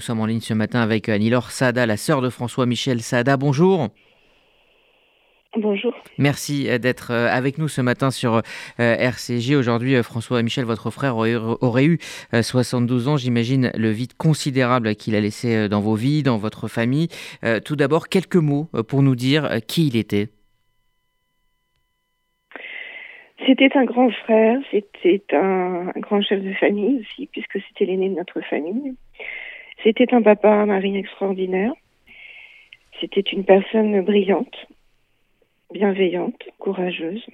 nous sommes en ligne ce matin avec Annie-Laure Sada, la sœur de François-Michel Sada. Bonjour. Bonjour. Merci d'être avec nous ce matin sur RCG. Aujourd'hui, François-Michel, votre frère aurait eu 72 ans. J'imagine le vide considérable qu'il a laissé dans vos vies, dans votre famille. Tout d'abord, quelques mots pour nous dire qui il était. C'était un grand frère, c'était un, grand chef de famille aussi, puisque c'était l'aîné de notre famille. C'était un papa, un extraordinaire. C'était une personne brillante, bienveillante, courageuse,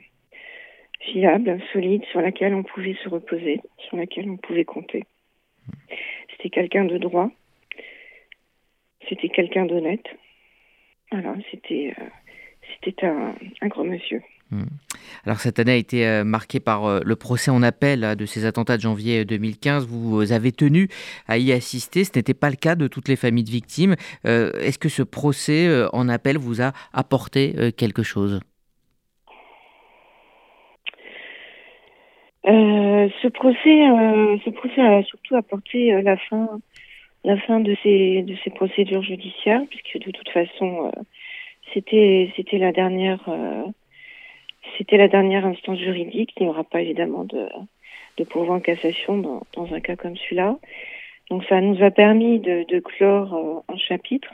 fiable, solide, sur laquelle on pouvait se reposer, sur laquelle on pouvait compter. C'était quelqu'un de droit. C'était quelqu'un d'honnête. Voilà, c'était euh, c'était un, un grand monsieur. Hmm. Alors cette année a été euh, marquée par euh, le procès en appel de ces attentats de janvier 2015. Vous avez tenu à y assister. Ce n'était pas le cas de toutes les familles de victimes. Euh, est-ce que ce procès en appel vous a apporté quelque chose? Ce procès, ce procès a surtout apporté la fin, la fin de ces de ces procédures judiciaires, puisque de toute façon, c'était c'était la dernière c'était la dernière instance juridique. Il n'y aura pas évidemment de, de pourvoi en cassation dans, dans un cas comme celui-là. Donc ça nous a permis de, de clore euh, un chapitre,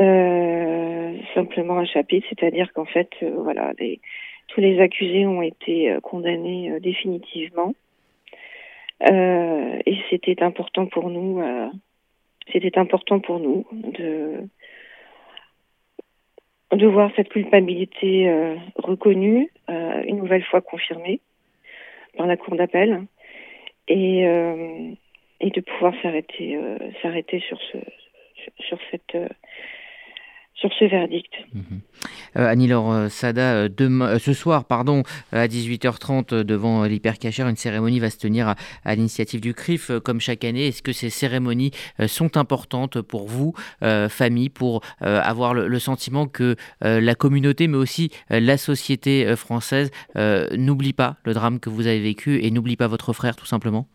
euh, simplement un chapitre, c'est-à-dire qu'en fait, euh, voilà, tous les accusés ont été euh, condamnés euh, définitivement. et c'était important pour nous, c'était important pour nous de de voir cette culpabilité euh, reconnue, euh, une nouvelle fois confirmée par la Cour d'appel, et, euh, de pouvoir s'arrêter s'arrêter sur ce sur cette sur ce verdict. Mhm. Euh, Annie-Laure euh, Sada, euh, demain, ce soir, pardon, à 18h30, devant l'hypercachère, une cérémonie va se tenir à, l'initiative du CRIF, comme chaque année. Est-ce que ces cérémonies sont importantes pour vous, famille, pour avoir le, sentiment que la communauté, mais aussi la société française, n'oublie pas le drame que vous avez vécu et n'oublie pas votre frère, tout simplement?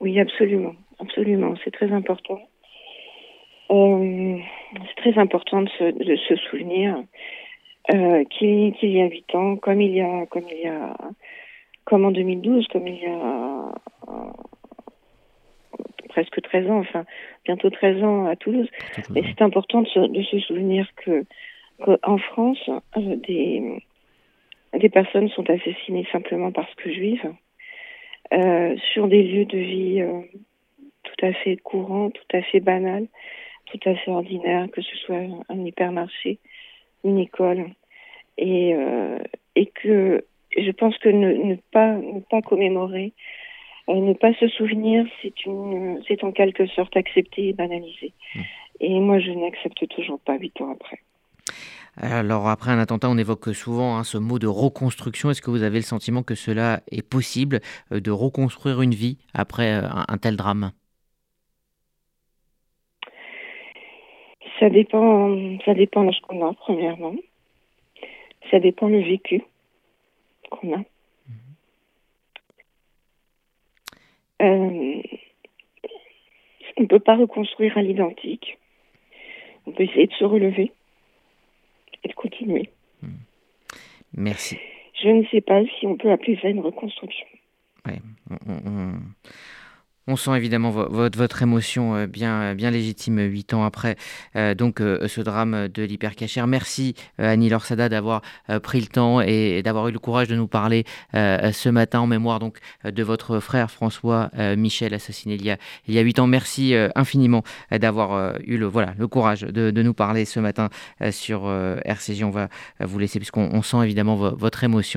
Oui, absolument. Absolument. C'est très important. Euh, c'est très important de se, de se souvenir euh, qu'il y a huit ans, comme il y a, comme il y a, comme en 2012, comme il y a euh, presque 13 ans, enfin bientôt 13 ans à Toulouse. Mais c'est important de se, de se souvenir que, en France, euh, des, des personnes sont assassinées simplement parce que juives, sur des lieux de vie tout à fait courants, tout à fait banals tout à fait ordinaire, que ce soit un hypermarché, une école, et, euh, et que je pense que ne, ne pas ne pas commémorer, euh, ne pas se souvenir, c'est une c'est en quelque sorte accepter et banaliser. Mmh. Et moi, je n'accepte toujours pas huit ans après. Alors après un attentat, on évoque souvent hein, ce mot de reconstruction. Est-ce que vous avez le sentiment que cela est possible euh, de reconstruire une vie après un, un tel drame? Ça dépend, ça dépend de ce qu'on a, premièrement. Ça dépend le vécu qu'on a. Euh, on ne peut pas reconstruire à l'identique. On peut essayer de se relever et de continuer. Merci. Je ne sais pas si on peut appeler ça une reconstruction. Ouais, on sent évidemment votre, émotion euh, bien, euh, bien légitime huit ans après euh, donc ce drame de l'hypercachère. Merci Annie Lorsada d'avoir pris le temps et, d'avoir eu le courage de nous parler ce matin en mémoire donc de votre frère François Michel assassiné il y a huit ans. Merci infiniment d'avoir eu le courage de, de nous parler ce matin sur RCJ. On va vous laisser puisqu'on sent évidemment votre émotion.